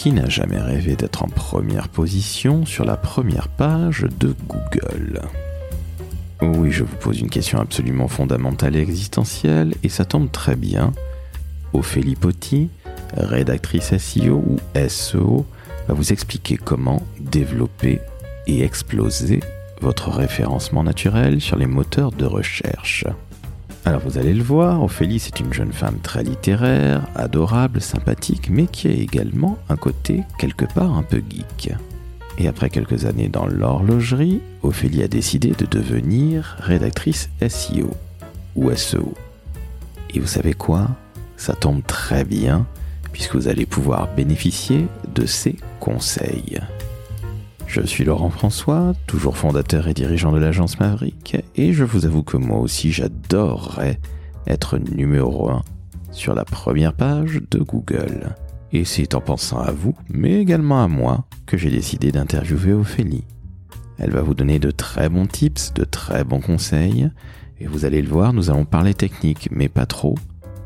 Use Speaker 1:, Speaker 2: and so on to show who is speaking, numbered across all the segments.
Speaker 1: Qui n'a jamais rêvé d'être en première position sur la première page de Google Oui, je vous pose une question absolument fondamentale et existentielle, et ça tombe très bien. Ophélie Potti, rédactrice SEO ou SEO, va vous expliquer comment développer et exploser votre référencement naturel sur les moteurs de recherche. Alors vous allez le voir, Ophélie c'est une jeune femme très littéraire, adorable, sympathique, mais qui a également un côté quelque part un peu geek. Et après quelques années dans l'horlogerie, Ophélie a décidé de devenir rédactrice SEO ou SEO. Et vous savez quoi? Ça tombe très bien puisque vous allez pouvoir bénéficier de ses conseils. Je suis Laurent François, toujours fondateur et dirigeant de l'agence Maverick, et je vous avoue que moi aussi j'adorerais être numéro 1 sur la première page de Google. Et c'est en pensant à vous, mais également à moi, que j'ai décidé d'interviewer Ophélie. Elle va vous donner de très bons tips, de très bons conseils, et vous allez le voir, nous allons parler technique, mais pas trop.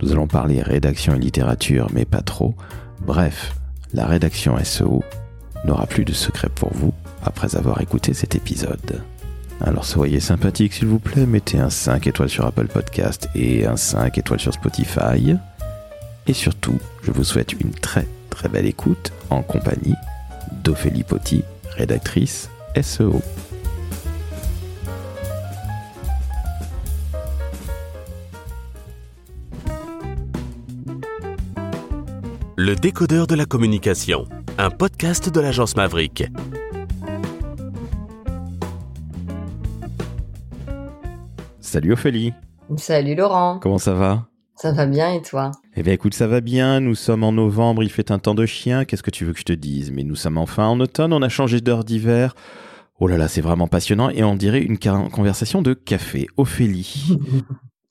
Speaker 1: Nous allons parler rédaction et littérature, mais pas trop. Bref, la rédaction SEO n'aura plus de secret pour vous après avoir écouté cet épisode. Alors soyez sympathique s'il vous plaît, mettez un 5 étoiles sur Apple Podcast et un 5 étoiles sur Spotify. Et surtout, je vous souhaite une très très belle écoute en compagnie d'Ophélie Potti, rédactrice SEO.
Speaker 2: Le décodeur de la communication un podcast de l'agence Maverick.
Speaker 1: Salut Ophélie.
Speaker 3: Salut Laurent.
Speaker 1: Comment ça va?
Speaker 3: Ça va bien et toi?
Speaker 1: Eh bien écoute, ça va bien, nous sommes en novembre, il fait un temps de chien, qu'est-ce que tu veux que je te dise? Mais nous sommes enfin en automne, on a changé d'heure d'hiver. Oh là là, c'est vraiment passionnant et on dirait une conversation de café. Ophélie.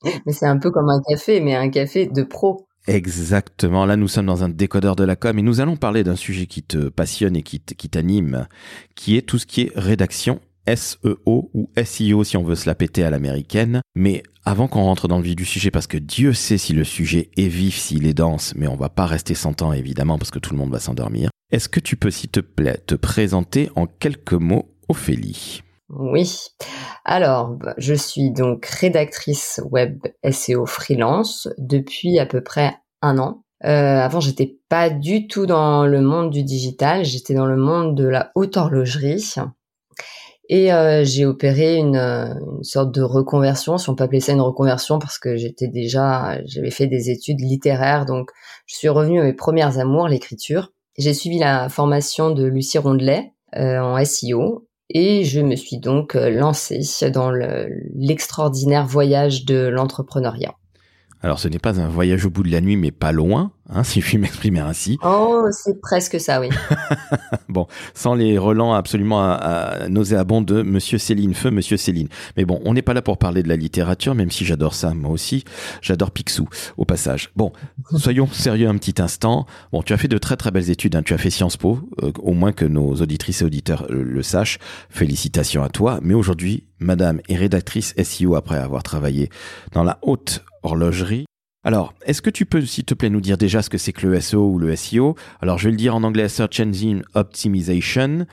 Speaker 3: mais c'est un peu comme un café, mais un café de pro.
Speaker 1: Exactement. Là, nous sommes dans un décodeur de la com et nous allons parler d'un sujet qui te passionne et qui t'anime, qui est tout ce qui est rédaction SEO ou SEO si on veut se la péter à l'américaine. Mais avant qu'on rentre dans le vif du sujet, parce que Dieu sait si le sujet est vif, s'il est dense, mais on va pas rester sans temps évidemment parce que tout le monde va s'endormir. Est-ce que tu peux, s'il te plaît, te présenter en quelques mots, Ophélie?
Speaker 3: Oui. Alors, bah, je suis donc rédactrice web SEO freelance depuis à peu près un an. Euh, avant, j'étais pas du tout dans le monde du digital, j'étais dans le monde de la haute horlogerie. Et euh, j'ai opéré une, une, sorte de reconversion, si on peut appeler ça une reconversion, parce que j'étais déjà, j'avais fait des études littéraires, donc je suis revenue à mes premières amours, l'écriture. J'ai suivi la formation de Lucie Rondelet euh, en SEO et je me suis donc euh, lancée dans l'extraordinaire voyage de l'entrepreneuriat.
Speaker 1: Alors ce n'est pas un voyage au bout de la nuit, mais pas loin, hein, si je puis m'exprimer ainsi.
Speaker 3: Oh, c'est presque ça, oui.
Speaker 1: bon, sans les relents absolument à, nauséabonds de Monsieur Céline, feu Monsieur Céline. Mais bon, on n'est pas là pour parler de la littérature, même si j'adore ça, moi aussi. J'adore Picsou, au passage. Bon, soyons sérieux un petit instant. Bon, tu as fait de très très belles études, hein. tu as fait Sciences Po, euh, au moins que nos auditrices et auditeurs le, le sachent. Félicitations à toi. Mais aujourd'hui, Madame est rédactrice SEO après avoir travaillé dans la haute horlogerie. Alors, est-ce que tu peux, s'il te plaît, nous dire déjà ce que c'est que le SEO ou le SEO Alors, je vais le dire en anglais, Search Engine Optimization.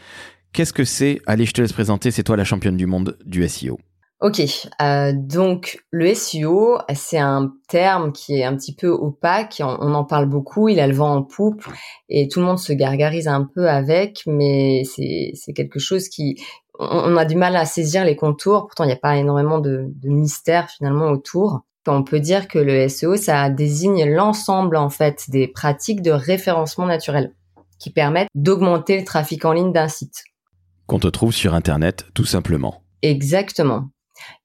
Speaker 1: Qu'est-ce que c'est? Allez, je te laisse présenter, c'est toi la championne du monde du SEO.
Speaker 3: Ok, euh, donc le SEO, c'est un terme qui est un petit peu opaque, on, en parle beaucoup, il a le vent en poupe et tout le monde se gargarise un peu avec, mais c'est quelque chose qui, on, a du mal à saisir les contours. Pourtant, il n'y a pas énormément de, mystère finalement autour. On peut dire que le SEO, ça désigne l'ensemble en fait des pratiques de référencement naturel qui permettent d'augmenter le trafic en ligne d'un site.
Speaker 1: Qu'on te trouve sur Internet, tout simplement.
Speaker 3: Exactement.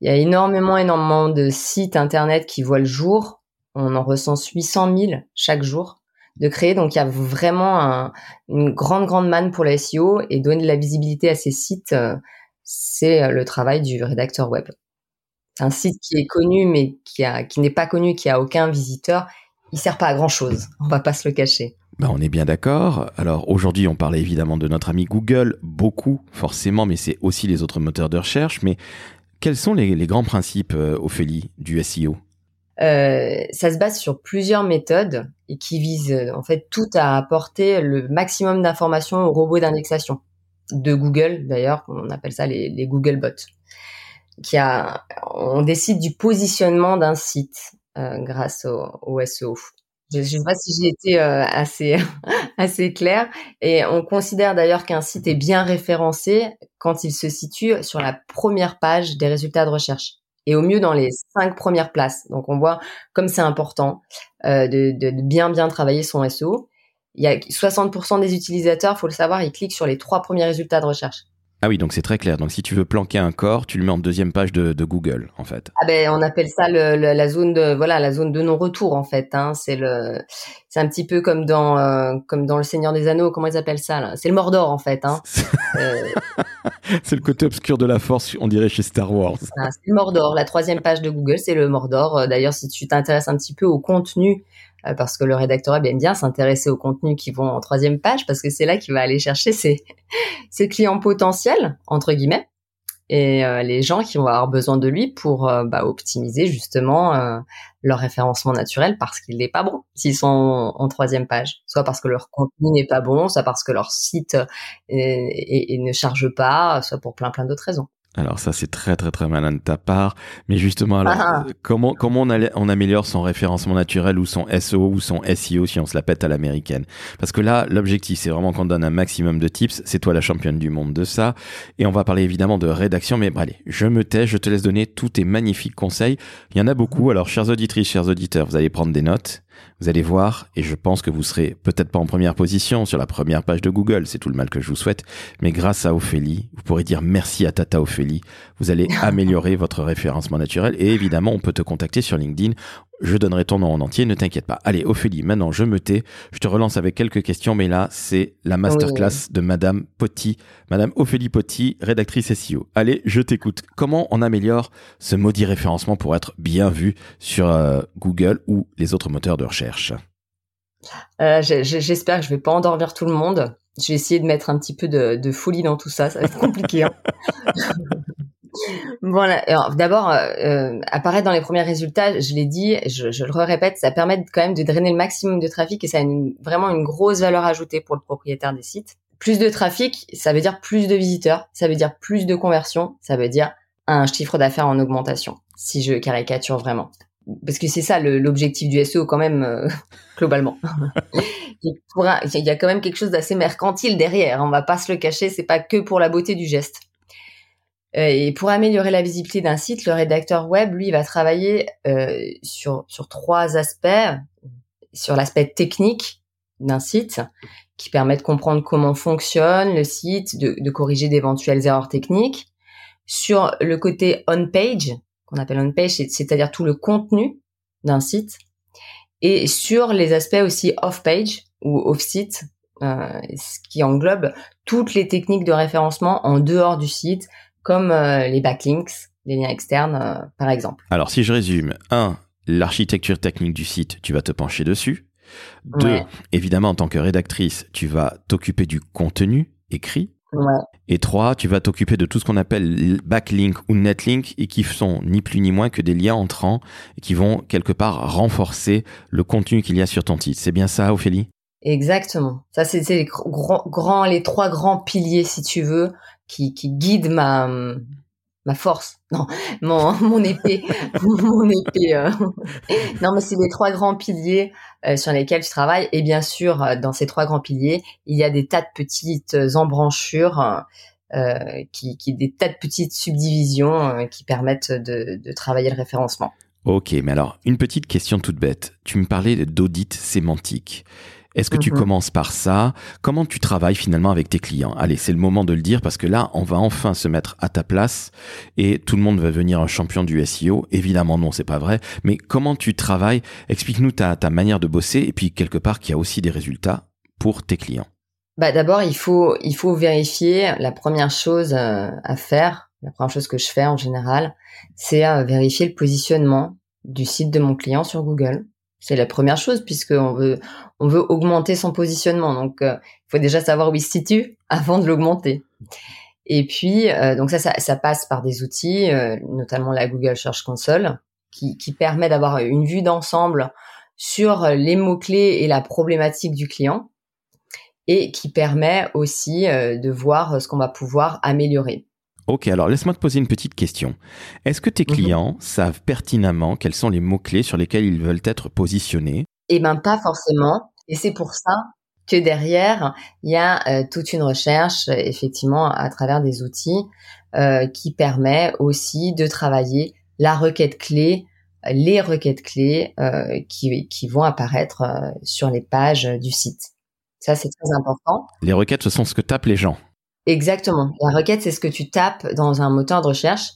Speaker 3: Il y a énormément, énormément de sites Internet qui voient le jour. On en recense 800 000 chaque jour de créer. Donc il y a vraiment un, une grande grande manne pour le SEO et donner de la visibilité à ces sites, euh, c'est le travail du rédacteur web. Un site qui est connu mais qui a qui n'est pas connu, qui a aucun visiteur, il sert pas à grand chose. On va pas se le cacher.
Speaker 1: Ben, on est bien d'accord. Alors aujourd'hui, on parlait évidemment de notre ami Google, beaucoup forcément, mais c'est aussi les autres moteurs de recherche. Mais quels sont les, les grands principes, euh, Ophélie, du SEO
Speaker 3: Euh, ça se base sur plusieurs méthodes et qui visent en fait tout à apporter le maximum d'informations aux robots d'indexation de Google d'ailleurs, on appelle ça les, les Google bots. Qui a, on décide du positionnement d'un site euh, grâce au, au, SEO. Je ne sais pas si j'ai été euh, assez assez clair. Et on considère d'ailleurs qu'un site est bien référencé quand il se situe sur la première page des résultats de recherche et au mieux dans les cinq premières places. Donc on voit comme c'est important euh, de, de, bien bien travailler son SEO. Il y a 60% des utilisateurs, faut le savoir, ils cliquent sur les trois premiers résultats de recherche.
Speaker 1: Ah oui, donc c'est très clair. Donc si tu veux planquer un corps, tu le mets en deuxième page de, de Google, en fait.
Speaker 3: Ah ben on appelle ça le, le, la zone de voilà la zone de non-retour en fait. Hein. C'est le c'est un petit peu comme dans euh, comme dans le Seigneur des Anneaux. Comment ils appellent ça là? C'est le Mordor en fait. Hein.
Speaker 1: euh... c'est le côté obscur de la Force, on dirait chez Star Wars.
Speaker 3: Ah, c'est le Mordor. La troisième page de Google, c'est le Mordor. Euh, d'ailleurs, si tu t'intéresses un petit peu au contenu parce que le rédacteur aime bien s'intéresser aux contenus qui vont en troisième page parce que c'est là qu'il va aller chercher ses, clients potentiels entre guillemets et euh, les gens qui vont avoir besoin de lui pour euh, bah, optimiser justement euh, leur référencement naturel parce qu'il n'est pas bon s'ils sont en, en, troisième page, soit parce que leur contenu n'est pas bon, soit parce que leur site ne charge pas, soit pour plein plein d'autres raisons.
Speaker 1: Alors ça c'est très très très malin de ta part, mais justement alors ah. comment comment on, a, on, améliore son référencement naturel ou son SEO ou son SEO si on se la pète à l'américaine? Parce que là l'objectif c'est vraiment qu'on donne un maximum de tips, c'est toi la championne du monde de ça. Et on va parler évidemment de rédaction. Mais allez, je me tais, je te laisse donner tous tes magnifiques conseils. Il y en a beaucoup. Alors chers auditrices, chers auditeurs, vous allez prendre des notes vous allez voir, et je pense que vous serez peut-être pas en première position sur la première page de Google, c'est tout le mal que je vous souhaite, mais grâce à Ophélie, vous pourrez dire merci à Tata Ophélie, vous allez améliorer votre référencement naturel, et évidemment, on peut te contacter sur LinkedIn, je donnerai ton nom en entier, ne t'inquiète pas. Allez, Ophélie, maintenant je me tais. Je te relance avec quelques questions, mais là, c'est la masterclass de Madame Potti, Madame Ophélie Potti, rédactrice SEO. Allez, je t'écoute. Comment on améliore ce maudit référencement pour être bien vu sur euh, Google ou les autres moteurs de recherche?
Speaker 3: Euh, J'espère que je vais pas endormir tout le monde. Je vais essayer de mettre un petit peu de, de folie dans tout ça. Ça va être compliqué. Hein. Voilà. D'abord, euh, euh, apparaître dans les premiers résultats, je l'ai dit, je, je, le répète, ça permet quand même de drainer le maximum de trafic et ça a une, vraiment une grosse valeur ajoutée pour le propriétaire des sites. Plus de trafic, ça veut dire plus de visiteurs, ça veut dire plus de conversions, ça veut dire un chiffre d'affaires en augmentation, si je caricature vraiment. Parce que c'est ça l'objectif du SEO quand même, euh, globalement. il, y a quand même quelque chose d'assez mercantile derrière, on va pas se le cacher, c'est pas que pour la beauté du geste. Euh, et pour améliorer la visibilité d'un site, le rédacteur web, lui, va travailler euh, sur, sur trois aspects. Sur l'aspect technique d'un site, qui permet de comprendre comment fonctionne le site, de, de corriger d'éventuelles erreurs techniques. Sur le côté on-page, qu'on appelle on-page, c'est-à-dire tout le contenu d'un site. Et sur les aspects aussi off-page ou off-site, euh, ce qui englobe toutes les techniques de référencement en dehors du site, comme euh, les backlinks, les liens externes, euh, par exemple.
Speaker 1: Alors, si je résume, un, l'architecture technique du site, tu vas te pencher dessus. Deux, évidemment, en tant que rédactrice, tu vas t'occuper du contenu écrit.
Speaker 3: Ouais.
Speaker 1: Et trois, tu vas t'occuper de tout ce qu'on appelle backlink ou netlink et qui sont ni plus ni moins que des liens entrants et qui vont quelque part renforcer le contenu qu'il y a sur ton site. C'est bien ça, Ophélie?
Speaker 3: Exactement. Ça, c'est les, grands, les trois grands piliers, si tu veux, qui, guide ma ma force, non, mon, mon épée, mon épée. Euh. Non, mais c'est les trois grands piliers euh, sur lesquels je travaille. Et bien sûr, euh, dans ces trois grands piliers, il y a des tas de petites embranchures, qui, qui, des tas de petites subdivisions qui permettent de, de travailler le référencement.
Speaker 1: Ok, mais alors une petite question toute bête. Tu me parlais d'audit sémantique. Est-ce que tu mhm. commences par ça? Comment tu travailles finalement avec tes clients? Allez, c'est le moment de le dire parce que là, on va enfin se mettre à ta place et tout le monde va devenir un champion du SEO. Évidemment, non, c'est pas vrai. Mais comment tu travailles? Explique-nous ta, ta manière de bosser et puis quelque part qu'il y a aussi des résultats pour tes clients.
Speaker 3: Bah d'abord, il faut il faut vérifier. La première chose euh, à faire, la première chose que je fais en général, c'est euh, vérifier le positionnement du site de mon client sur Google. C'est la première chose puisqu'on veut on veut augmenter son positionnement. Donc euh, il faut déjà savoir où il se situe avant de l'augmenter. Et puis euh, donc ça, ça, passe par des outils, euh, notamment la Google Search Console, qui, qui permet d'avoir une vue d'ensemble sur les mots-clés et la problématique du client et qui permet aussi euh, de voir ce qu'on va pouvoir améliorer.
Speaker 1: Ok, alors laisse-moi te poser une petite question. Est-ce que tes mhm. clients savent pertinemment quels sont les mots-clés sur lesquels ils veulent être positionnés?
Speaker 3: Eh bien, pas forcément. Et c'est pour ça que derrière, il y a euh, toute une recherche, effectivement, à travers des outils euh, qui permet aussi de travailler la requête clé, les requêtes clés euh, qui, qui vont apparaître euh, sur les pages du site. Ça, c'est très important.
Speaker 1: Les requêtes, ce sont ce que tapent les gens.
Speaker 3: Exactement. La requête, c'est ce que tu tapes dans un moteur de recherche.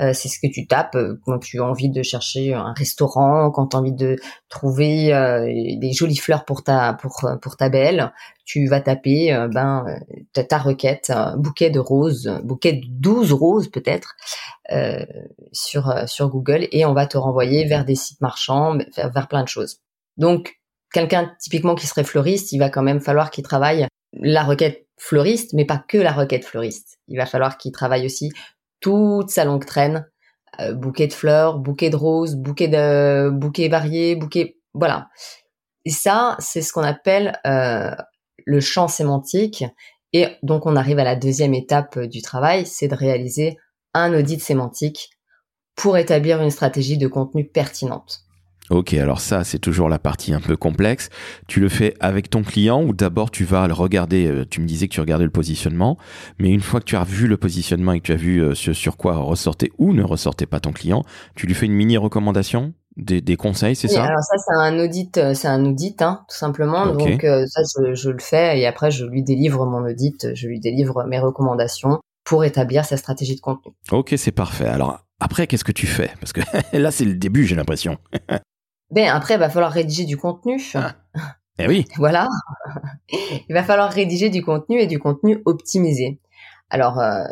Speaker 3: Euh, c'est ce que tu tapes euh, quand tu as envie de chercher un restaurant, quand tu as envie de trouver euh, des jolies fleurs pour ta pour pour ta belle, tu vas taper ben ta, ta requête bouquet de roses, bouquet de 12 roses peut-être sur sur Google et on va te renvoyer vers des sites marchands, vers, vers plein de choses. Donc quelqu'un typiquement qui serait fleuriste, il va quand même falloir qu'il travaille la requête fleuriste, mais pas que la requête fleuriste. Il va falloir qu'il travaille aussi toute sa longue traîne, euh, bouquet de fleurs, bouquet de roses, bouquet de bouquets variés, bouquet, voilà. Et ça, c'est ce qu'on appelle euh, le champ sémantique. Et donc, on arrive à la deuxième étape du travail, c'est de réaliser un audit sémantique pour établir une stratégie de contenu pertinente.
Speaker 1: Ok, alors ça, c'est toujours la partie un peu complexe. Tu le fais avec ton client ou d'abord tu vas le regarder, euh, tu me disais que tu regardais le positionnement, mais une fois que tu as vu le positionnement et que tu as vu euh, sur, quoi ressortait ou ne ressortait pas ton client, tu lui fais une mini recommandation des, conseils, c'est ça?
Speaker 3: Alors ça, c'est un audit, euh, c'est un audit, hein, tout simplement. Donc ça, je, je, le fais et après, je lui délivre mon audit, je lui délivre mes recommandations pour établir sa stratégie de contenu.
Speaker 1: Ok, c'est parfait. Alors après, qu'est-ce que tu fais? Parce que là, c'est le début, j'ai l'impression.
Speaker 3: Ben après, il va falloir rédiger du contenu.
Speaker 1: Ah. Eh oui.
Speaker 3: voilà. il va falloir rédiger du contenu et du contenu optimisé. Alors, euh,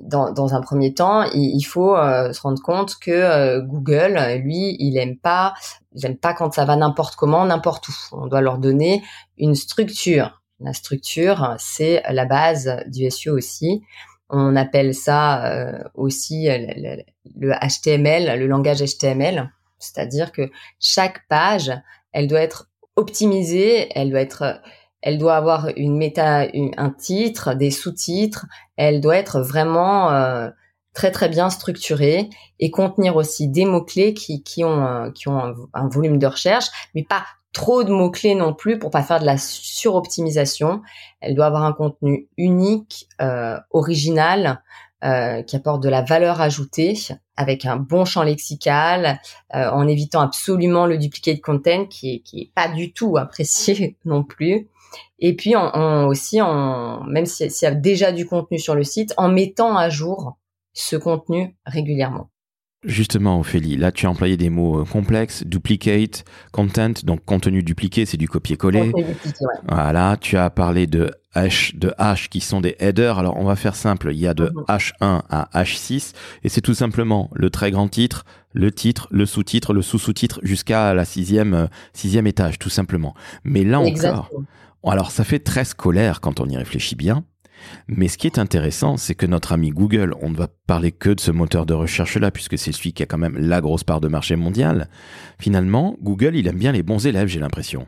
Speaker 3: dans, dans, un premier temps, il, faut euh, se rendre compte que euh, Google, lui, il aime pas, il aime pas quand ça va n'importe comment, n'importe où. On doit leur donner une structure. La structure, c'est la base du SEO aussi. On appelle ça aussi le, le HTML, le langage HTML. C'est-à-dire que chaque page, elle doit être optimisée, elle doit être, elle doit avoir une méta, un titre, des sous-titres, elle doit être vraiment euh, très très bien structurée et contenir aussi des mots clés qui, qui ont euh, qui ont un, volume de recherche, mais pas trop de mots clés non plus pour pas faire de la suroptimisation. Elle doit avoir un contenu unique, euh, original, euh, qui apporte de la valeur ajoutée avec un bon champ lexical, euh, en évitant absolument le duplicate content qui est, qui est pas du tout apprécié non plus. Et puis on, aussi, en, même s'il y a déjà du contenu sur le site, en mettant à jour ce contenu régulièrement.
Speaker 1: Justement, Ophélie, là tu as employé des mots euh, complexes, duplicate, content, donc contenu dupliqué, c'est du copier-coller. Voilà, tu as parlé de H, de H qui sont des headers. Alors on va faire simple, il y a de H1 mhm. à H6 et c'est tout simplement le très grand titre, le titre, le sous-titre, le sous-sous-titre jusqu'à la sixième, euh, sixième étage, tout simplement. Mais là encore, alors ça fait très scolaire quand on y réfléchit bien. Mais ce qui est intéressant, c'est que notre ami Google, on ne va parler que de ce moteur de recherche-là, puisque c'est celui qui a quand même la grosse part de marché mondial. Finalement, Google, il aime bien les bons élèves, j'ai l'impression.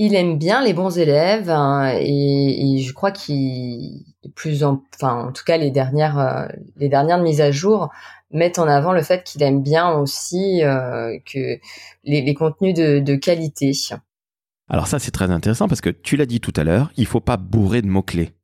Speaker 3: Il aime bien les bons élèves hein, et, je crois qu'il plus en, enfin en tout cas les dernières euh, les dernières mises à jour mettent en avant le fait qu'il aime bien aussi euh, que les, contenus de, de qualité.
Speaker 1: Alors ça c'est très intéressant parce que tu l'as dit tout à l'heure, il faut pas bourrer de mots clés.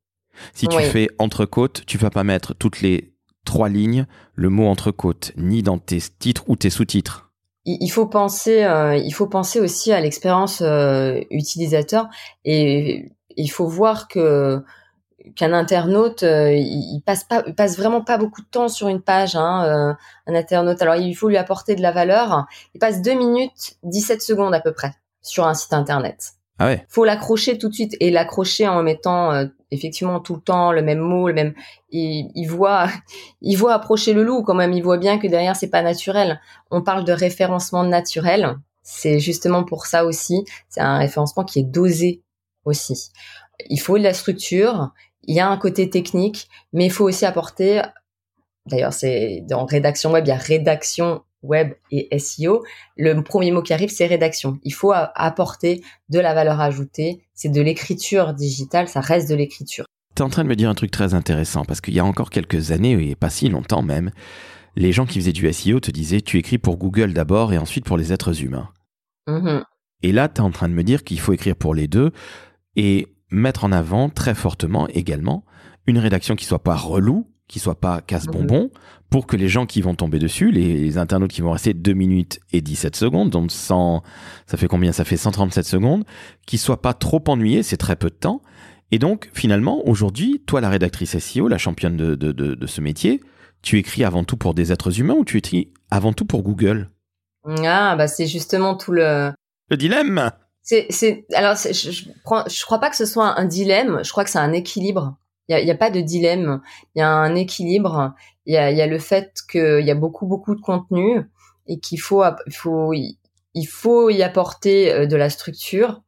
Speaker 1: Si tu fais entrecôte, tu vas pas mettre toutes les trois lignes le mot entrecôte, ni dans tes titres ou tes sous-titres.
Speaker 3: Il faut penser, euh, il faut penser aussi à l'expérience euh, utilisateur et il faut voir que qu'un internaute, euh, il, passe pas, passe vraiment pas beaucoup de temps sur une page. Hein, un internaute, alors il faut lui apporter de la valeur. Il passe 2 minutes 17 secondes à peu près sur un site internet.
Speaker 1: Ah ouais.
Speaker 3: Faut l'accrocher tout de suite et l'accrocher en mettant effectivement tout le temps le même mot, le même. Il, il, voit, il voit approcher le loup quand même. Il voit bien que derrière c'est pas naturel. On parle de référencement naturel. C'est justement pour ça aussi. C'est un référencement qui est dosé aussi. Il faut de la structure. Il y a un côté technique, mais il faut aussi apporter. D'ailleurs, c'est dans rédaction web, il y a rédaction web et SEO, le premier mot qui arrive, c'est rédaction. Il faut apporter de la valeur ajoutée. C'est de l'écriture digitale, ça reste de l'écriture.
Speaker 1: Tu es en train de me dire un truc très intéressant parce qu'il y a encore quelques années, et pas si longtemps même, les gens qui faisaient du SEO te disaient tu écris pour Google d'abord et ensuite pour les êtres humains.
Speaker 3: Mm-hmm.
Speaker 1: Et là, tu es en train de me dire qu'il faut écrire pour les deux et mettre en avant très fortement également une rédaction qui soit pas relou, qui soit pas casse-bonbon, pour que les gens qui vont tomber dessus, les, internautes qui vont rester 2 minutes et 17 secondes, donc 100, ça fait combien? Ça fait 137 secondes, qui soient pas trop ennuyés, c'est très peu de temps. Et donc, finalement, aujourd'hui, toi, la rédactrice SEO, la championne de, de, de, ce métier, tu écris avant tout pour des êtres humains ou tu écris avant tout pour Google?
Speaker 3: Ah, bah c'est justement tout le...
Speaker 1: Le dilemme
Speaker 3: c'est, c'est, alors, je, je, prends, je crois pas que ce soit un dilemme. Je crois que c'est un équilibre. Il y a, pas de dilemme. Il y a un équilibre. Il y a, y a le fait qu'il y a beaucoup, beaucoup de contenu et qu'il faut, faut, il faut y apporter euh, de la structure,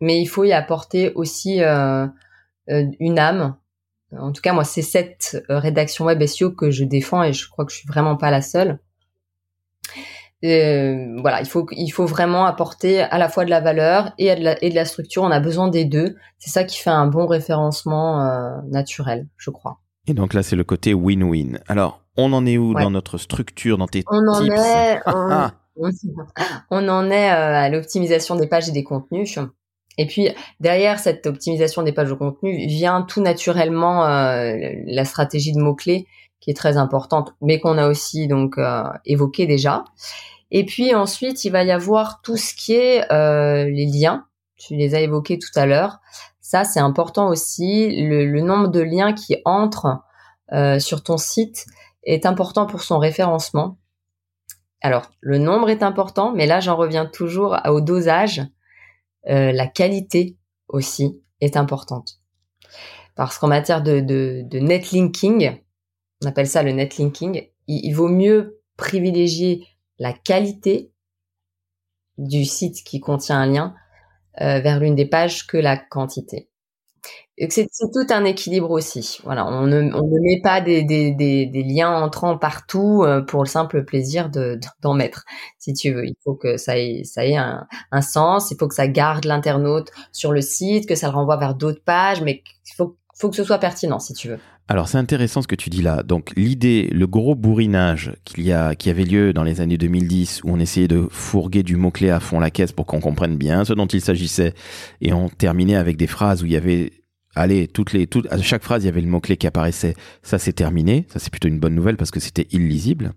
Speaker 3: mais il faut y apporter aussi euh, euh, une âme. En tout cas, moi, c'est cette rédaction web SEO que je défends et je crois que je suis vraiment pas la seule. Euh, voilà, il faut il faut vraiment apporter à la fois de la valeur et de la, et de la structure. On a besoin des deux. C'est ça qui fait un bon référencement euh, naturel, je crois.
Speaker 1: Et donc là, c'est le côté win-win. Alors, on en est où dans notre structure, dans tes
Speaker 3: on
Speaker 1: tips
Speaker 3: en est, on, en est euh, à l'optimisation des pages et des contenus. Et puis derrière cette optimisation des pages de contenu vient tout naturellement euh, la stratégie de mots clés qui est très importante, mais qu'on a aussi donc euh, évoqué déjà. Et puis ensuite, il va y avoir tout ce qui est euh, les liens. Tu les as évoqués tout à l'heure. Ça, c'est important aussi. Le, nombre de liens qui entrent euh, sur ton site est important pour son référencement. Alors, le nombre est important, mais là, j'en reviens toujours au dosage. Euh, la qualité aussi est importante. Parce qu'en matière de, de, de netlinking, on appelle ça le netlinking, il, il vaut mieux privilégier la qualité du site qui contient un lien euh, vers l'une des pages que la quantité. C'est tout un équilibre aussi. Voilà, on ne, met pas des, liens entrants partout euh, pour le simple plaisir de d'en mettre, si tu veux. Il faut que ça ait, un, sens, il faut que ça garde l'internaute sur le site, que ça le renvoie vers d'autres pages, mais il faut que ce soit pertinent, si tu veux.
Speaker 1: Alors c'est intéressant ce que tu dis là. Donc l'idée, le gros bourrinage qu'il y a, qui avait lieu dans les années 2010, où on essayait de fourguer du mot-clé à fond la caisse pour qu'on comprenne bien ce dont il s'agissait, et on terminait avec des phrases où il y avait allez, toutes les, toutes, à chaque phrase, il y avait le mot-clé qui apparaissait. Ça, c'est terminé. Ça, c'est plutôt une bonne nouvelle parce que c'était illisible.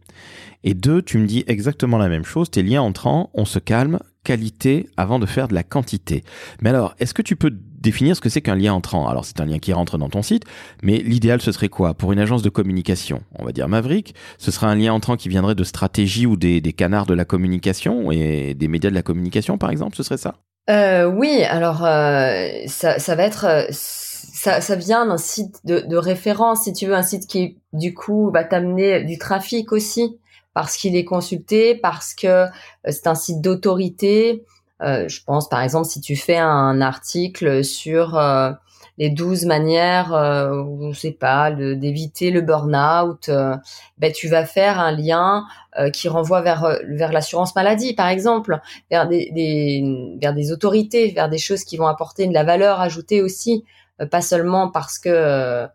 Speaker 1: Et deux, tu me dis exactement la même chose. Tes liens entrants, on se calme, qualité avant de faire de la quantité. Mais alors, est-ce que tu peux définir ce que c'est qu'un lien entrant Alors, c'est un lien qui rentre dans ton site, mais l'idéal, ce serait quoi? Pour une agence de communication, on va dire Maverick, ce serait un lien entrant qui viendrait de stratégie ou des, canards de la communication et des médias de la communication, par exemple, ce serait ça?
Speaker 3: Euh, Oui, alors euh, ça, va être... Euh, ça, vient d'un site de, référence, si tu veux, un site qui, du coup, va t'amener du trafic aussi parce qu'il est consulté, parce que c'est un site d'autorité. Euh, je pense par exemple si tu fais un article sur euh, les 12 manières, euh, sais pas, d'éviter le burn-out, euh, ben tu vas faire un lien qui renvoie vers vers l'assurance maladie par exemple, vers des, des, vers des autorités, vers des choses qui vont apporter de la valeur ajoutée aussi, pas seulement parce que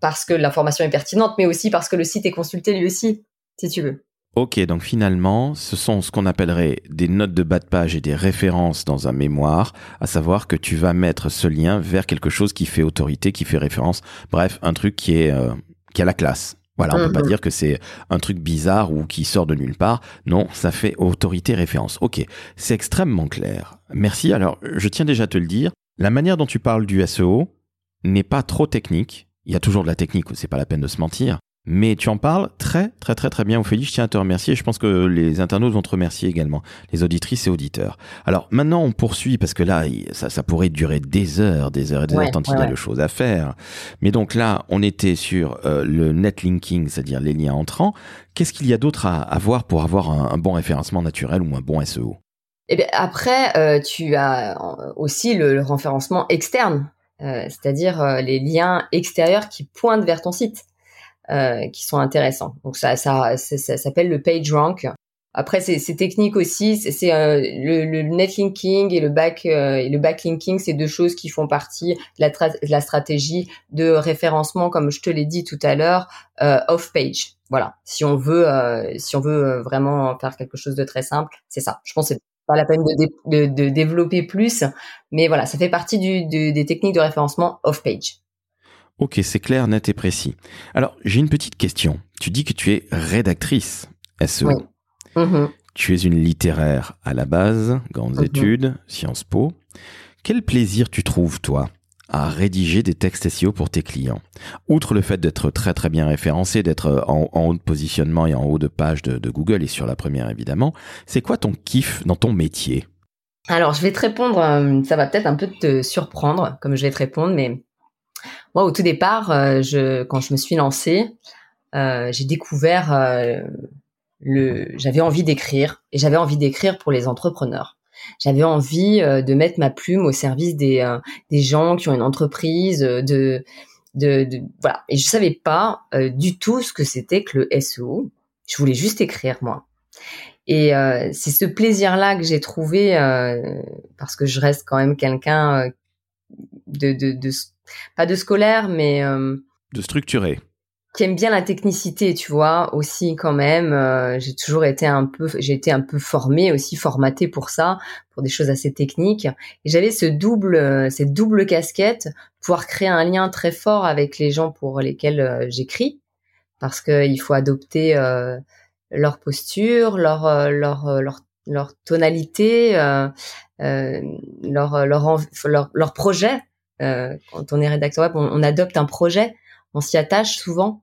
Speaker 3: parce que l'information est pertinente, mais aussi parce que le site est consulté lui aussi si tu veux.
Speaker 1: Ok, donc finalement, ce sont ce qu'on appellerait des notes de bas de page et des références dans un mémoire, à savoir que tu vas mettre ce lien vers quelque chose qui fait autorité, qui fait référence, bref, un truc qui est euh, qui a la classe. Voilà, on ne peut pas mhm. dire que c'est un truc bizarre ou qui sort de nulle part. Non, ça fait autorité référence. Ok, c'est extrêmement clair. Merci. Alors, je tiens déjà à te le dire, la manière dont tu parles du SEO n'est pas trop technique. Il y a toujours de la technique, c'est pas la peine de se mentir. Mais tu en parles très très très très bien Ophélie, je tiens à te remercier et je pense que les internautes vont te remercier également, les auditrices et auditeurs. Alors maintenant on poursuit parce que là ça, ça pourrait durer des heures, des heures et des heures tant il y a de choses à faire. Mais donc là on était sur euh, le netlinking, c'est-à-dire les liens entrants. Qu'est-ce qu'il y a d'autre à, à, voir pour avoir un, bon référencement naturel ou un bon SEO
Speaker 3: Eh bien après euh, tu as aussi le, le référencement externe, euh, c'est-à-dire les liens extérieurs qui pointent vers ton site. Qui sont intéressants. Donc ça, ça, ça, s'appelle le PageRank. Après, c'est technique aussi. C'est euh, le, le netlinking et le back euh, et le backlinking, c'est deux choses qui font partie de la, de la, stratégie de référencement, comme je te l'ai dit tout à l'heure, euh, off page. Voilà. Si on veut, euh, si on veut vraiment faire quelque chose de très simple, c'est ça. Je pense que pas la peine de, de, de, développer plus, mais voilà, ça fait partie du, des techniques de référencement off page.
Speaker 1: Ok, c'est clair, net et précis. Alors, j'ai une petite question. Tu dis que tu es rédactrice SEO. Oui. Mm-hmm. Tu es une littéraire à la base, grandes mm-hmm. études, Sciences Po. Quel plaisir tu trouves, toi, à rédiger des textes SEO pour tes clients? Outre le fait d'être très très bien référencé, d'être en, haut de positionnement et en haut de page de, Google et sur la première évidemment, c'est quoi ton kiff dans ton métier?
Speaker 3: Alors, je vais te répondre, euh, ça va peut-être un peu te surprendre comme je vais te répondre, mais moi, au tout départ, euh, je, quand je me suis lancée, euh, j'ai découvert le, j'avais envie d'écrire et j'avais envie d'écrire pour les entrepreneurs. J'avais envie euh, de mettre ma plume au service des, euh, des gens qui ont une entreprise, euh, de, de, de voilà. Et je savais pas du tout ce que c'était que le SEO. Je voulais juste écrire moi. Et c'est ce plaisir-là que j'ai trouvé parce que je reste quand même quelqu'un de, de, de, pas de scolaire, mais
Speaker 1: de structuré
Speaker 3: qui aime bien la technicité, tu vois, aussi quand même. Euh, j'ai toujours été un peu, j'ai été un peu formée aussi, formatée pour ça, pour des choses assez techniques. Et j'avais ce double, euh, cette double casquette, pouvoir créer un lien très fort avec les gens pour lesquels euh, j'écris, parce qu'il faut adopter leur posture, leur leur leur leur tonalité, leur leur leur, leur projet. Quand on est rédacteur web, on adopte un projet on s'y attache souvent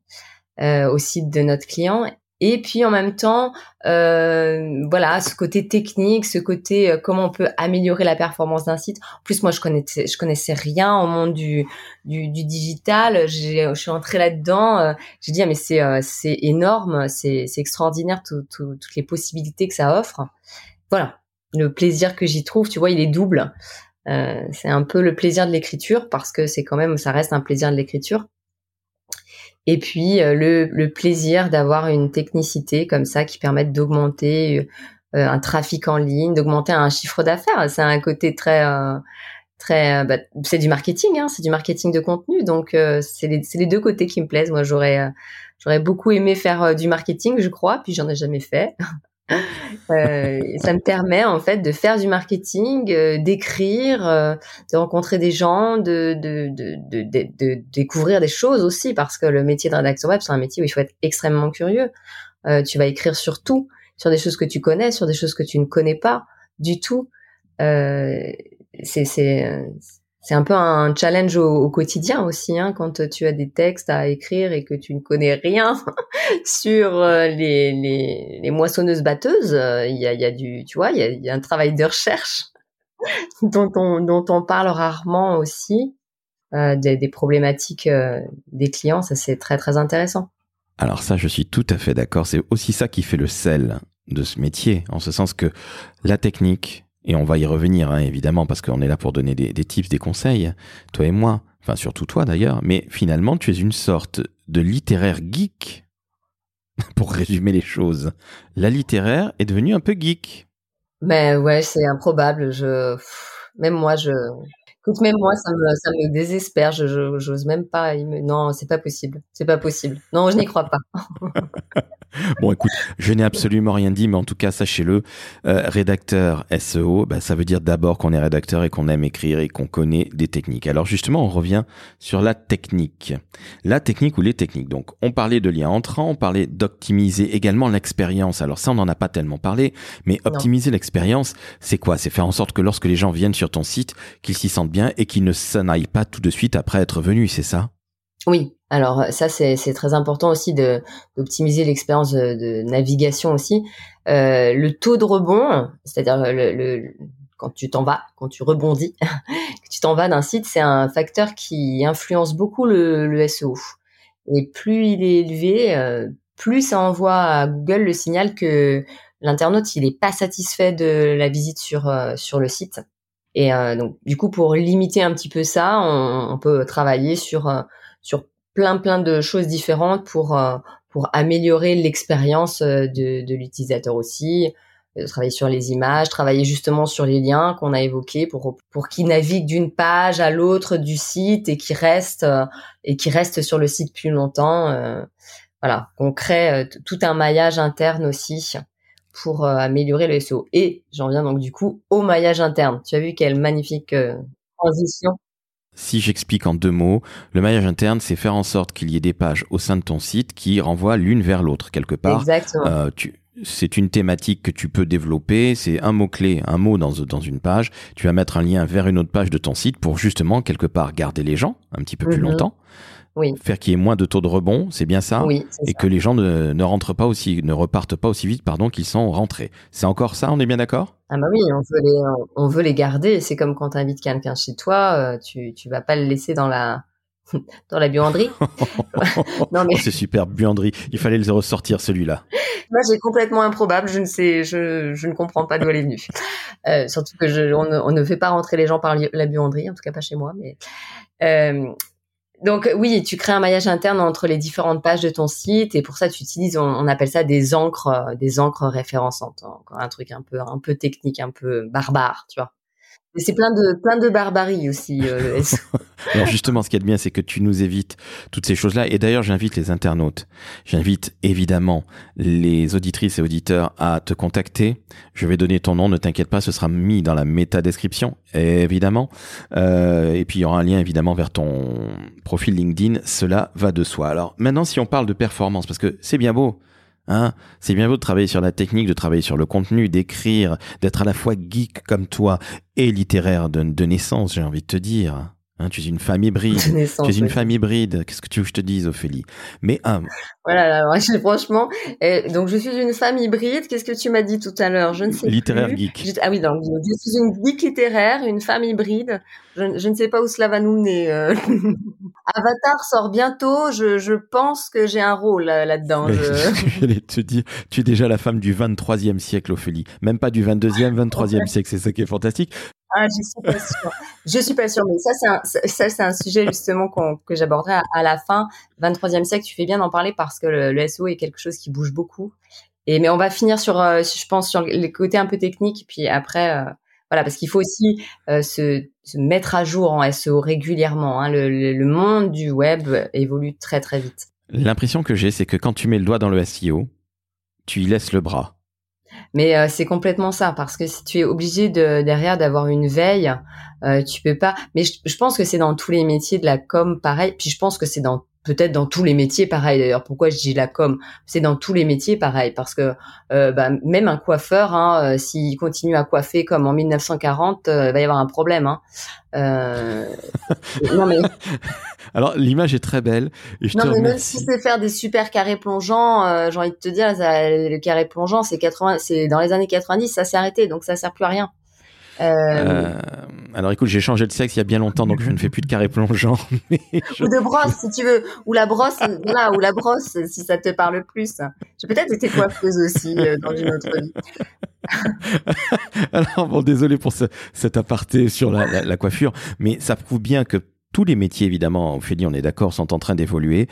Speaker 3: euh, au site de notre client. Et puis en même temps, euh, voilà, ce côté technique, ce côté euh, comment on peut améliorer la performance d'un site. En plus, moi, je connaissais, je connaissais rien au monde du du, du digital. Je suis entrée là-dedans. J'ai dit ah, mais c'est c'est énorme, c'est c'est extraordinaire toutes les possibilités que ça offre. Voilà, le plaisir que j'y trouve, tu vois, il est double. C'est un peu le plaisir de l'écriture parce que c'est quand même, ça reste un plaisir de l'écriture et puis euh, le, plaisir d'avoir une technicité comme ça qui permette d'augmenter euh, un trafic en ligne, d'augmenter un chiffre d'affaires. C'est un côté très euh, très bah, c'est du marketing, hein, c'est du marketing de contenu. Donc c'est les, les deux côtés qui me plaisent. Moi j'aurais j'aurais beaucoup aimé faire du marketing, je crois, puis j'en ai jamais fait. Euh, ça me permet en fait de faire du marketing, euh, d'écrire, euh, de rencontrer des gens, de, de, de, de, de découvrir des choses aussi parce que le métier de rédacteur web c'est un métier où il faut être extrêmement curieux. tu vas écrire sur tout, sur des choses que tu connais, sur des choses que tu ne connais pas du tout. c'est c'est un peu un challenge au, quotidien aussi, hein, quand tu as des textes à écrire et que tu ne connais rien sur euh, les, les, les moissonneuses batteuses. Euh, il y a, du, tu vois, il y a, un travail de recherche dont on dont on parle rarement aussi euh, des, problématiques des clients. Ça c'est très très intéressant.
Speaker 1: Alors ça, je suis tout à fait d'accord. C'est aussi ça qui fait le sel de ce métier, en ce sens que la technique, et on va y revenir hein, évidemment parce qu'on est là pour donner des, tips, des conseils, toi et moi, enfin surtout toi d'ailleurs, mais finalement tu es une sorte de littéraire geek, pour résumer les choses. La littéraire est devenue un peu geek.
Speaker 3: Mais ouais, c'est improbable. Je, même moi, je, écoute, même moi, ça me, ça me désespère. Je, j'ose même pas. Non, c'est pas possible. C'est pas possible. Non, je n'y crois pas.
Speaker 1: bon, écoute, je n'ai absolument rien dit, mais en tout cas, sachez-le, euh, rédacteur SEO, bah, ça veut dire d'abord qu'on est rédacteur et qu'on aime écrire et qu'on connaît des techniques. Alors justement, on revient sur la technique. La technique ou les techniques. Donc, on parlait de liens entrants, on parlait d'optimiser également l'expérience. Alors ça, on n'en a pas tellement parlé, mais optimiser l'expérience, c'est quoi? C'est faire en sorte que lorsque les gens viennent sur ton site, qu'ils s'y sentent bien et qu'ils ne s'en aillent pas tout de suite après être venus, c'est ça?
Speaker 3: Oui, alors ça c'est très important aussi de d'optimiser l'expérience de, navigation aussi. Euh, le taux de rebond, c'est-à-dire le, quand tu t'en vas, quand tu rebondis, que tu t'en vas d'un site, c'est un facteur qui influence beaucoup le, SEO. Et plus il est élevé, euh, plus ça envoie à Google le signal que l'internaute il est pas satisfait de la visite sur euh, sur le site. Et donc du coup pour limiter un petit peu ça, on, on peut travailler sur sur plein plein de choses différentes pour pour améliorer l'expérience de, de l'utilisateur aussi travailler sur les images, travailler justement sur les liens qu'on a évoqués pour pour qu'ils naviguent d'une page à l'autre du site et qui restent et qui restent sur le site plus longtemps. Euh, voilà, qu'on crée tout un maillage interne aussi pour améliorer le SEO. Et j'en viens donc du coup au maillage interne. Tu as vu quelle magnifique transition.
Speaker 1: Si j'explique en deux mots, le maillage interne, c'est faire en sorte qu'il y ait des pages au sein de ton site qui renvoient l'une vers l'autre quelque part.
Speaker 3: Exactement.
Speaker 1: Euh, c'est une thématique que tu peux développer, c'est un mot-clé, un mot dans, dans une page, tu vas mettre un lien vers une autre page de ton site pour justement quelque part garder les gens un petit peu plus mhm. longtemps.
Speaker 3: Oui.
Speaker 1: Faire qu'il y ait moins de taux de rebond, c'est bien ça
Speaker 3: Oui,
Speaker 1: Et que les gens ne, ne, rentrent pas aussi, ne repartent pas aussi vite, pardon, qu'ils sont rentrés. C'est encore ça, on est bien d'accord?
Speaker 3: Ah bah oui, on veut les, on veut les garder. C'est comme quand tu invites quelqu'un chez toi, euh, tu, tu vas pas le laisser dans la, dans la buanderie.
Speaker 1: non mais c'est super buanderie. Il fallait le ressortir celui-là.
Speaker 3: Moi, j'ai complètement improbable. Je ne sais, je, je ne comprends pas d'où elle est venue. Euh, surtout que je, on, ne, on, ne, fait pas rentrer les gens par la buanderie, en tout cas pas chez moi. Mais euh, donc oui, tu crées un maillage interne entre les différentes pages de ton site et pour ça tu utilises, on, on appelle ça des encres, euh, des encres référençantes. Encore un truc un peu, un peu technique, un peu barbare, tu vois. C'est plein de plein de barbarie aussi. Euh,
Speaker 1: Alors justement, ce qui est bien, c'est que tu nous évites toutes ces choses-là. Et d'ailleurs, j'invite les internautes, j'invite évidemment les auditrices et auditeurs à te contacter. Je vais donner ton nom, ne t'inquiète pas, ce sera mis dans la méta description, évidemment. Euh, et puis il y aura un lien évidemment vers ton profil LinkedIn. Cela va de soi. Alors maintenant, si on parle de performance, parce que c'est bien beau Hein c'est bien beau de travailler sur la technique, de travailler sur le contenu, d'écrire, d'être à la fois geek comme toi et littéraire de, de naissance, j'ai envie de te dire. Hein, tu es une femme hybride. tu es une femme hybride. Qu'est-ce que tu veux que je te dise, Ophélie? Mais un.
Speaker 3: Voilà, alors, franchement. donc, je suis une femme hybride. Qu'est-ce que tu m'as dit tout à l'heure? Je ne sais
Speaker 1: littéraire
Speaker 3: geek. ah oui, donc, je suis une geek littéraire, une femme hybride. Je, je ne sais pas où cela va nous mener. Euh. Avatar sort bientôt. Je, je pense que j'ai un rôle là-dedans. je...
Speaker 1: je te dire, tu es déjà la femme du 23e siècle, Ophélie. Même pas du 22e, 23e siècle. C'est ça qui est fantastique.
Speaker 3: Ah, je suis pas sûre. je suis pas sûre, mais ça, c'est un, ça, c'est un sujet justement que j'aborderai à, la fin. 23e siècle, tu fais bien d'en parler parce que le, SEO est quelque chose qui bouge beaucoup. Et mais on va finir sur, euh, je pense, sur les côtés un peu techniques, puis après, euh, voilà, parce qu'il faut aussi euh, se, se, mettre à jour en SEO régulièrement. Hein. Le, le, monde du web évolue très très vite.
Speaker 1: L'impression que j'ai, c'est que quand tu mets le doigt dans le SEO, tu y laisses le bras.
Speaker 3: Mais euh, c'est complètement ça, parce que si tu es obligé de, derrière d'avoir une veille, euh, tu peux pas. Mais je, je pense que c'est dans tous les métiers de la com pareil. Puis je pense que c'est dans peut-être dans tous les métiers pareil d'ailleurs pourquoi je dis la com? C'est dans tous les métiers pareil parce que euh, bah, même un coiffeur hein, euh, s'il continue à coiffer comme en 1940 euh, il va y avoir un problème hein.
Speaker 1: non mais alors l'image est très belle et je
Speaker 3: non
Speaker 1: mais
Speaker 3: même si c'est faire des super carrés plongeants j'ai envie de te dire le carré plongeant c'est 80 c'est dans les années 90 ça s'est arrêté donc ça sert plus à rien
Speaker 1: euh, alors écoute, j'ai changé de sexe il y a bien longtemps, donc je ne fais plus de carré plongeant.
Speaker 3: Ou de brosse, si tu veux. Ou la brosse, là, ou la brosse, si ça te parle plus. J'ai peut-être été coiffeuse aussi euh, dans une autre vie.
Speaker 1: alors bon, désolé pour ce, cet aparté sur la, la coiffure, mais ça prouve bien que tous les métiers, évidemment, Ophélie, on est d'accord, sont en train d'évoluer.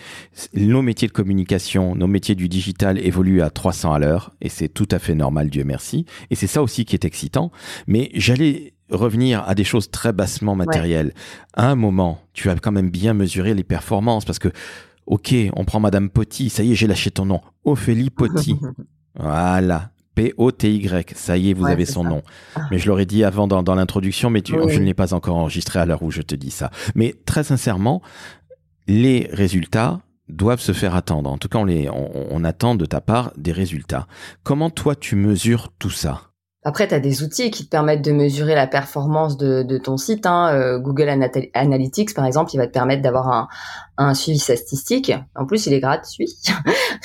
Speaker 1: Nos métiers de communication, nos métiers du digital évoluent à 300 à l'heure, et c'est tout à fait normal, Dieu merci. Et c'est ça aussi qui est excitant. Mais j'allais revenir à des choses très bassement matérielles. À un moment, tu as quand même bien mesuré les performances, parce que, ok, on prend Madame Potty, ça y est, j'ai lâché ton nom. Ophélie Potty. voilà. P-O-T-Y. Ça y est, vous avez son nom. Mais je l'aurais dit avant dans, l'introduction, mais tu, je ne l'ai pas encore enregistré à l'heure où je te dis ça. Mais très sincèrement, les résultats doivent se faire attendre. En tout cas, on, les, on attend de ta part des résultats. Comment toi, tu mesures tout ça?
Speaker 3: Après, tu as des outils qui te permettent de mesurer la performance de, de ton site. Hein. Euh, Google Analytics, par exemple, il va te permettre d'avoir un, un, suivi statistique. En plus, il est gratuit.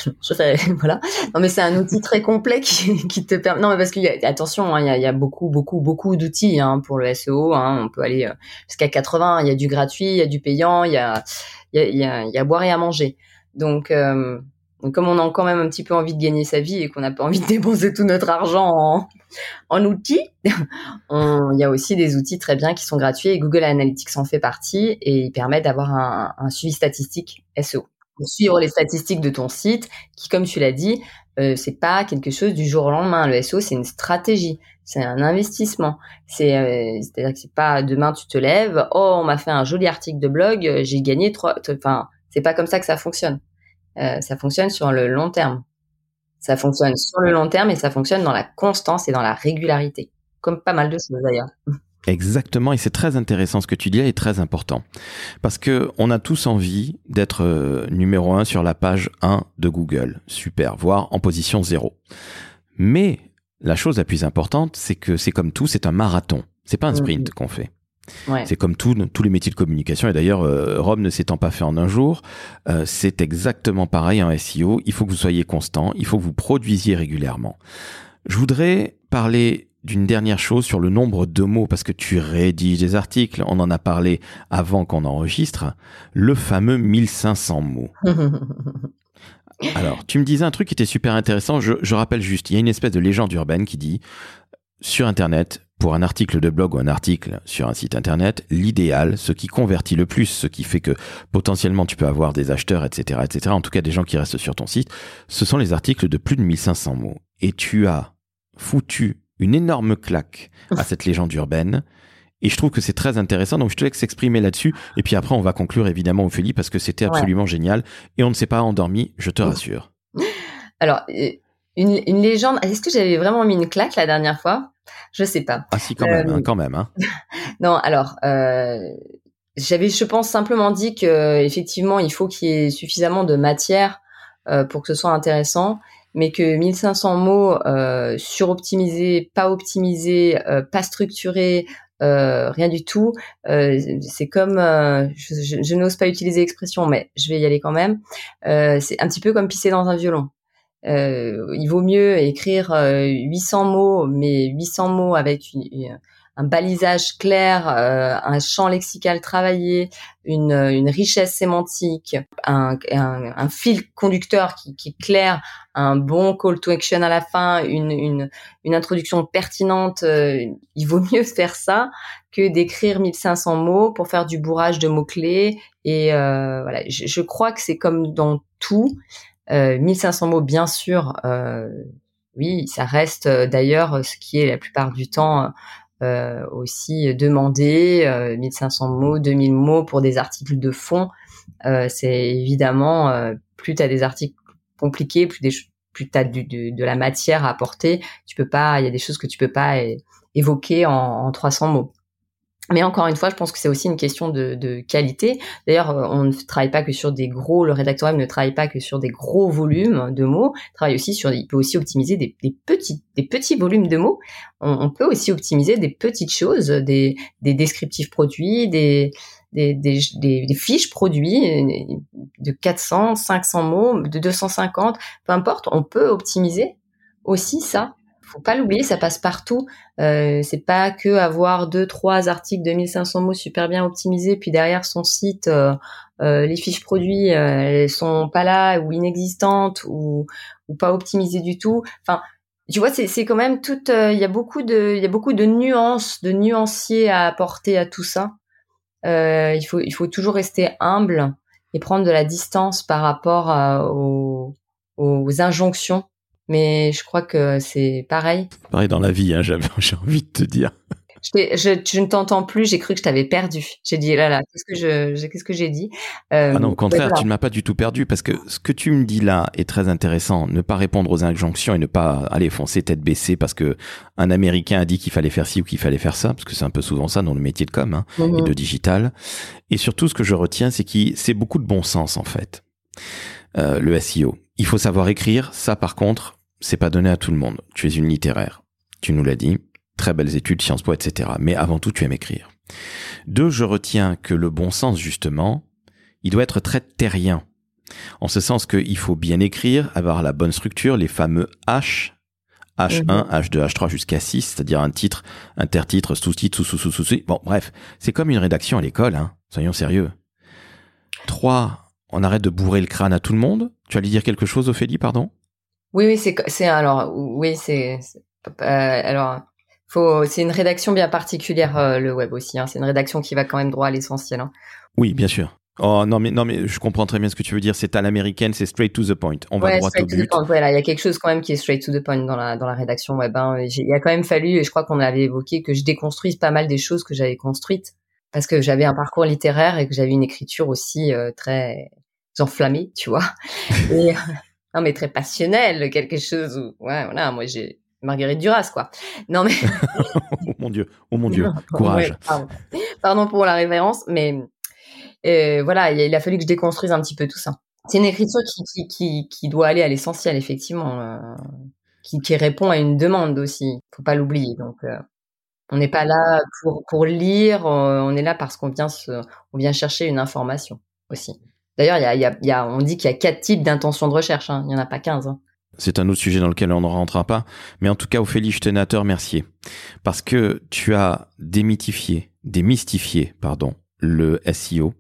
Speaker 3: je voilà. Non, mais c'est un outil très complet qui, qui te permet. Non, mais parce qu'il y a attention, hein, il, y a, il, y a, beaucoup, beaucoup, beaucoup d'outils hein, pour le SEO. Hein. On peut aller euh, jusqu'à 80. Il y a du gratuit, il y a du payant, il y a, il y a, y a, y a boire et à manger. Donc euh, comme on a quand même un petit peu envie de gagner sa vie et qu'on n'a pas envie de dépenser tout notre argent en, en outils, il y a aussi des outils très bien qui sont gratuits et Google Analytics en fait partie et il permet d'avoir un, un, suivi statistique SEO. Pour suivre les statistiques de ton site, qui, comme tu l'as dit, euh, c'est pas quelque chose du jour au lendemain. Le SEO, c'est une stratégie, c'est un investissement. C'est, euh, c'est-à-dire que c'est pas demain tu te lèves, oh on m'a fait un joli article de blog, j'ai gagné trois. Enfin, c'est pas comme ça que ça fonctionne. Euh, ça fonctionne sur le long terme. Ça fonctionne sur le long terme et ça fonctionne dans la constance et dans la régularité, comme pas mal de choses d'ailleurs.
Speaker 1: Exactement, et c'est très intéressant ce que tu dis et très important. Parce que on a tous envie d'être euh, numéro un sur la page 1 de Google. Super, voire en position 0. Mais la chose la plus importante, c'est que c'est comme tout, c'est un marathon. C'est pas un sprint qu'on fait. C'est comme tout, tous les métiers de communication. Et d'ailleurs, euh, Rome ne s'étant pas fait en un jour, euh, c'est exactement pareil en SEO. Il faut que vous soyez constant, il faut que vous produisiez régulièrement. Je voudrais parler d'une dernière chose sur le nombre de mots, parce que tu rédiges des articles, on en a parlé avant qu'on enregistre, le fameux 1500 mots. Alors, tu me disais un truc qui était super intéressant, je, je rappelle juste, il y a une espèce de légende urbaine qui dit, sur Internet, pour un article de blog ou un article sur un site internet, l'idéal, ce qui convertit le plus, ce qui fait que potentiellement tu peux avoir des acheteurs, etc., etc., en tout cas des gens qui restent sur ton site, ce sont les articles de plus de 1500 mots. Et tu as foutu une énorme claque à cette légende urbaine. Et je trouve que c'est très intéressant. Donc, je te laisse s'exprimer là-dessus. Et puis après, on va conclure évidemment, Ophélie, parce que c'était absolument génial. Et on ne s'est pas endormi, je te rassure.
Speaker 3: Alors, euh, une, une légende. Est-ce que j'avais vraiment mis une claque la dernière fois? Je sais pas.
Speaker 1: Ah si, quand même, hein, euh, quand même. Hein.
Speaker 3: non, alors, euh, j'avais, je pense, simplement dit que effectivement, il faut qu'il y ait suffisamment de matière euh, pour que ce soit intéressant, mais que 1500 mots euh, suroptimisés, pas optimisés, euh, pas structurés, euh, rien du tout. Euh, c'est comme, je, je, je n'ose pas utiliser l'expression, mais je vais y aller quand même. c'est un petit peu comme pisser dans un violon. Euh, il vaut mieux écrire 800 euh, mots, mais 800 mots avec un balisage clair, euh, un champ lexical travaillé, une, une richesse sémantique, un, un, un fil conducteur qui, qui, est clair, un bon call to action à la fin, une, une, une introduction pertinente. il vaut mieux faire ça que d'écrire 1500 mots pour faire du bourrage de mots-clés. Et euh, voilà, je, je crois que c'est comme dans tout. 1500 euh, mots, bien sûr, euh, oui, ça reste euh, d'ailleurs ce qui est la plupart du temps aussi demandé. 1500 mots, 2000 mots pour des articles de fond. c'est évidemment, plus tu des articles compliqués, plus des plus tu as de, de, la matière à apporter, tu peux pas, il y a des choses que tu peux pas évoquer en, en 300 mots. Mais encore une fois, je pense que c'est aussi une question de, de qualité. D'ailleurs, euh, on ne travaille pas que sur des gros, le rédacteur ne travaille pas que sur des gros volumes de mots. Il travaille aussi sur, il peut aussi optimiser des, des petits, des petits volumes de mots. On, peut aussi optimiser des petites choses, des, des descriptifs produits, des, des, des, des, fiches produits de 400, 500 mots, de 250, peu importe. On peut optimiser aussi ça faut pas l'oublier, ça passe partout. Euh, c'est pas que avoir deux, trois articles de 1500 mots super bien optimisés, puis derrière son site, euh, euh, les fiches produits, euh, elles sont pas là ou inexistantes ou, ou pas optimisées du tout. Enfin, tu vois, c'est, quand même tout. Il y a beaucoup de, il y a beaucoup de nuances, de nuanciers à apporter à tout ça. il faut, il faut toujours rester humble et prendre de la distance par rapport aux, aux injonctions mais je crois que c'est pareil.
Speaker 1: Pareil dans la vie, hein, j'avais, j'ai envie de te dire.
Speaker 3: Je, je, ne t'entends plus, j'ai cru que je t'avais perdu. J'ai dit, là là, qu'est-ce que je, qu'est-ce que j'ai dit?
Speaker 1: Euh, Ah non, au contraire, tu ne m'as pas du tout perdu parce que ce que tu me dis là est très intéressant. Ne pas répondre aux injonctions et ne pas aller foncer tête baissée parce que un Américain a dit qu'il fallait faire ci ou qu'il fallait faire ça, parce que c'est un peu souvent ça dans le métier de com hein, et mhm. de digital. Et surtout, ce que je retiens, c'est qu'il c'est beaucoup de bon sens en fait. Euh, le SEO. Il faut savoir écrire. Ça, par contre, c'est pas donné à tout le monde. Tu es une littéraire. Tu nous l'as dit. Très belles études, Sciences Po, etc. Mais avant tout, tu aimes écrire. Deux, je retiens que le bon sens, justement, il doit être très terrien. En ce sens qu'il faut bien écrire, avoir la bonne structure, les fameux H, H1, H2, H3 jusqu'à 6, c'est-à-dire un titre, intertitre, sous-titre, sous-sous-sous-sous. Bon, bref, c'est comme une rédaction à l'école, hein. Soyons sérieux. Trois, on arrête de bourrer le crâne à tout le monde. Tu allais dire quelque chose, Ophélie, pardon?
Speaker 3: Oui, oui, c'est c'est alors oui, c'est euh, alors faut c'est une rédaction bien particulière euh, le web aussi. Hein. C'est une rédaction qui va quand même droit à l'essentiel. Hein.
Speaker 1: Oui, bien sûr. Oh non mais non mais je comprends très bien ce que tu veux dire. C'est à l'américaine, c'est straight to the point. On va droit au but.
Speaker 3: Voilà, il y a quelque chose quand même qui est straight to the point dans la dans la rédaction web. Hein. Il a quand même fallu, et je crois qu'on avait évoqué, que je déconstruise pas mal des choses que j'avais construites parce que j'avais un parcours littéraire et que j'avais une écriture aussi euh, très enflammée, tu vois. et, non mais très passionnelle, quelque chose où ouais voilà, moi j'ai Marguerite Duras quoi. Non mais
Speaker 1: oh mon dieu, oh mon dieu, courage.
Speaker 3: pardon. pour la révérence, mais euh, voilà, il a, fallu que je déconstruise un petit peu tout ça. C'est une écriture qui, qui, qui, qui doit aller à l'essentiel effectivement, euh, qui, qui répond à une demande aussi. Faut pas l'oublier. Donc euh, on n'est pas là pour, pour lire, euh, on est là parce qu'on vient se, on vient chercher une information aussi. D'ailleurs, il y a, y, a, y a, on dit qu'il y a quatre types d'intentions de recherche. Hein. Il n'y en a pas 15. Hein.
Speaker 1: C'est un autre sujet dans lequel on ne rentrera pas. Mais en tout cas, Ophélie, te remercier. Parce que tu as démythifié, démystifié, pardon, le SEO.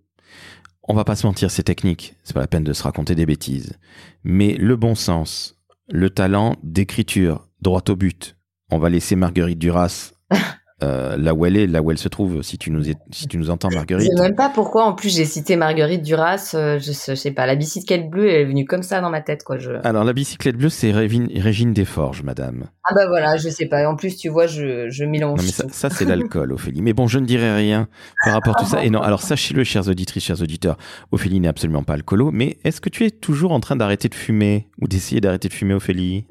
Speaker 1: On va pas se mentir, c'est technique. C'est pas la peine de se raconter des bêtises. Mais le bon sens, le talent d'écriture, droit au but. On va laisser Marguerite Duras Euh, là où elle est, là où elle se trouve, si tu nous, si tu nous entends, Marguerite.
Speaker 3: Je sais même pas pourquoi, en plus, j'ai cité Marguerite Duras, euh, je, je, sais pas, la bicyclette bleue, elle est venue comme ça dans ma tête, quoi. Je...
Speaker 1: Alors, la bicyclette bleue, c'est Régine Desforges, madame.
Speaker 3: Ah bah voilà, je sais pas. En plus, tu vois, je, je mélange.
Speaker 1: Non, mais ça, ça c'est l'alcool, Ophélie. Mais bon, je ne dirai rien par rapport à tout ça. Et non, alors sachez-le, chers auditrices, chers auditeurs, Ophélie n'est absolument pas alcoolo, mais est-ce que tu es toujours en train d'arrêter de fumer ou d'essayer d'arrêter de fumer, Ophélie?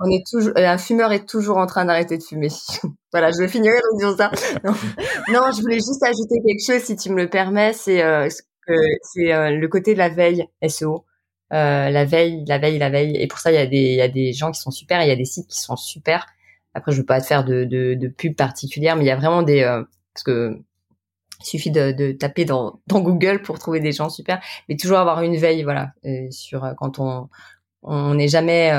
Speaker 3: On est toujours, un fumeur est toujours en train d'arrêter de fumer. Voilà, je finirai en disant ça. Non. je voulais juste ajouter quelque chose, si tu me le permets, c'est euh, c'est euh, le côté de la veille SEO. Euh, la veille, la veille, la veille. Et pour ça, il y a des, il y a des gens qui sont super, il y a des sites qui sont super. Après, je veux pas te faire de, de, de pub particulière, mais il y a vraiment des, euh, parce que il suffit de, de taper dans, dans Google pour trouver des gens super, mais toujours avoir une veille, voilà, euh, sur quand on, on n'est jamais,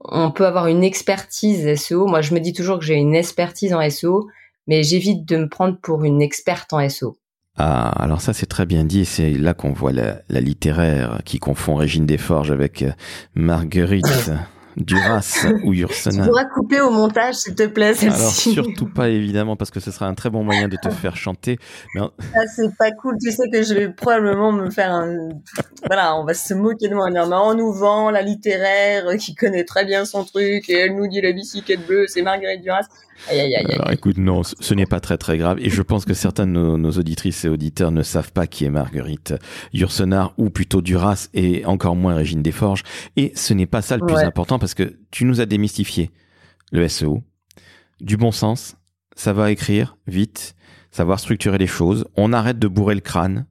Speaker 3: on peut avoir une expertise SEO. Moi, je me dis toujours que j'ai une expertise en SEO, mais j'évite de me prendre pour une experte en SEO.
Speaker 1: Ah, alors ça c'est très bien dit, c'est là qu'on voit la, la, littéraire qui confond Régine Desforges avec euh, Marguerite. Duras ou Ursena.
Speaker 3: Tu pourras couper au montage, s'il te plaît,
Speaker 1: Alors surtout pas évidemment parce que ce sera un très bon moyen de te faire chanter.
Speaker 3: Mais ah, c'est pas cool. Tu sais que je vais probablement me faire un. Voilà, on va se moquer de moi. mais on nous vend la littéraire qui connaît très bien son truc et elle nous dit la bicyclette bleue, c'est Marguerite Duras.
Speaker 1: Alors écoute, non, ce n'est pas très très grave. Et je pense que certains de nos, auditrices et auditeurs ne savent pas qui est Marguerite Yourcenar ou plutôt Duras et encore moins Régine Desforges. Et ce n'est pas ça le plus important parce que tu nous as démystifié le SEO, du bon sens, ça va écrire vite, savoir structurer les choses. On arrête de bourrer le crâne.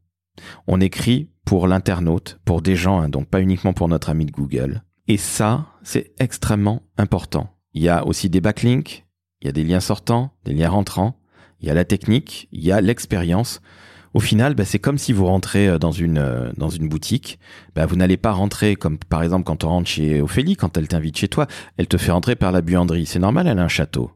Speaker 1: On écrit pour l'internaute, pour des gens, hein, donc pas uniquement pour notre ami de Google. Et ça, c'est extrêmement important. Il y a aussi des backlinks, il y a des liens sortants, des liens rentrants, il y a la technique, il y a l'expérience. Au final, bah, c'est comme si vous rentrez euh, dans une euh, dans une boutique. Bah, vous n'allez pas rentrer comme par exemple quand on rentre chez Ophélie, quand elle t'invite chez toi, elle te fait rentrer par la buanderie. C'est normal, elle a un château.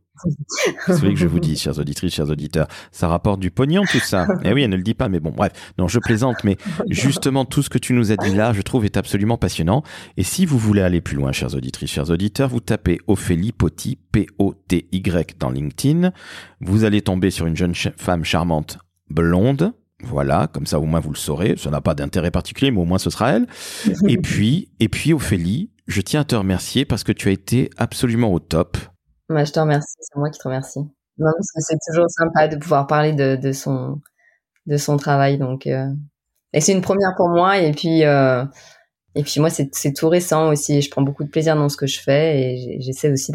Speaker 1: C'est ce que je vous dis, chers auditrices, chers auditeurs. Ça rapporte du pognon, tout ça. Eh oui, elle ne le dit pas, mais bon, bref. Non, je plaisante, mais justement, tout ce que tu nous as dit là, je trouve est absolument passionnant. Et si vous voulez aller plus loin, chers auditrices, chers auditeurs, vous tapez Ophélie Poty, P-O-T-Y dans LinkedIn. Vous allez tomber sur une jeune femme charmante blonde. Voilà, comme ça au moins vous le saurez. Ça n'a pas d'intérêt particulier, mais au moins ce sera elle. Et puis, et puis Ophélie, je tiens à te remercier parce que tu as été absolument au top.
Speaker 3: Moi, je te remercie. C'est moi qui te remercie. C'est toujours sympa de pouvoir parler de, son de son travail. Donc, euh... et c'est une première pour moi. Et puis, euh... et puis moi, c'est tout récent aussi. Je prends beaucoup de plaisir dans ce que je fais et j'essaie aussi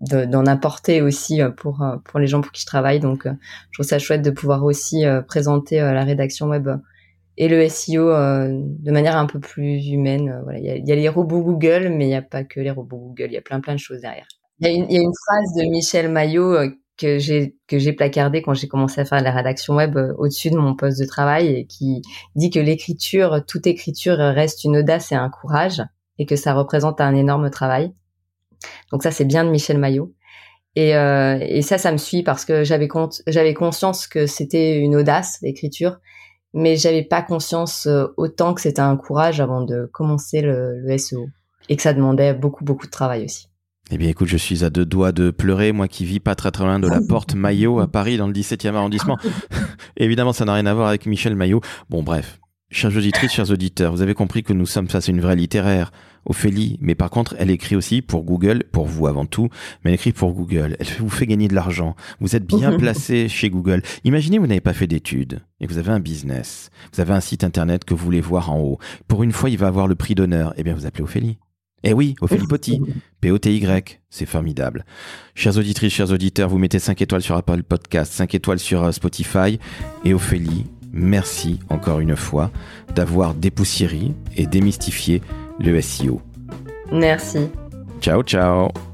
Speaker 3: d'en apporter aussi euh, pour pour les gens pour qui je travaille. Donc, je trouve ça chouette de pouvoir aussi présenter la rédaction web et le SEO de manière un peu plus humaine. Il y a les robots Google, mais il n'y a pas que les robots Google. Il y a plein plein de choses derrière. Il y, a une, phrase de Michel Maillot euh, que j'ai que j'ai placardé quand j'ai commencé à faire la rédaction web euh, au-dessus de mon poste de travail et qui dit que l'écriture, toute écriture reste une audace et un courage et que ça représente un énorme travail. Donc ça c'est bien de Michel Maillot. Et, euh, et ça, ça me suit parce que j'avais j'avais conscience que c'était une audace l'écriture mais j'avais pas conscience euh, autant que c'était un courage avant de commencer le, le SEO et que ça demandait beaucoup beaucoup de travail aussi.
Speaker 1: Eh bien, écoute, je suis à deux doigts de pleurer, moi qui vis pas très très loin de la porte Maillot à Paris, dans le 17e arrondissement. Évidemment, ça n'a rien à voir avec Michel Maillot. Bon, bref. Chers auditrices, chers auditeurs, vous avez compris que nous sommes face à une vraie littéraire, Ophélie, mais par contre, elle écrit aussi pour Google, pour vous avant tout, mais elle écrit pour Google. Elle vous fait gagner de l'argent. Vous êtes bien placé chez Google. Imaginez, vous n'avez pas fait d'études et vous avez un business. Vous avez un site internet que vous voulez voir en haut. Pour une fois, il va avoir le prix d'honneur. Eh bien, vous appelez Ophélie. Eh oui, Ophélie Poty. P-O-T-Y. C'est formidable. Chers auditrices, chers auditeurs, vous mettez 5 étoiles sur Apple Podcast, 5 étoiles sur euh, Spotify. Et Ophélie, merci encore une fois d'avoir dépoussiéré et démystifié le SEO.
Speaker 3: Merci.
Speaker 1: Ciao, ciao.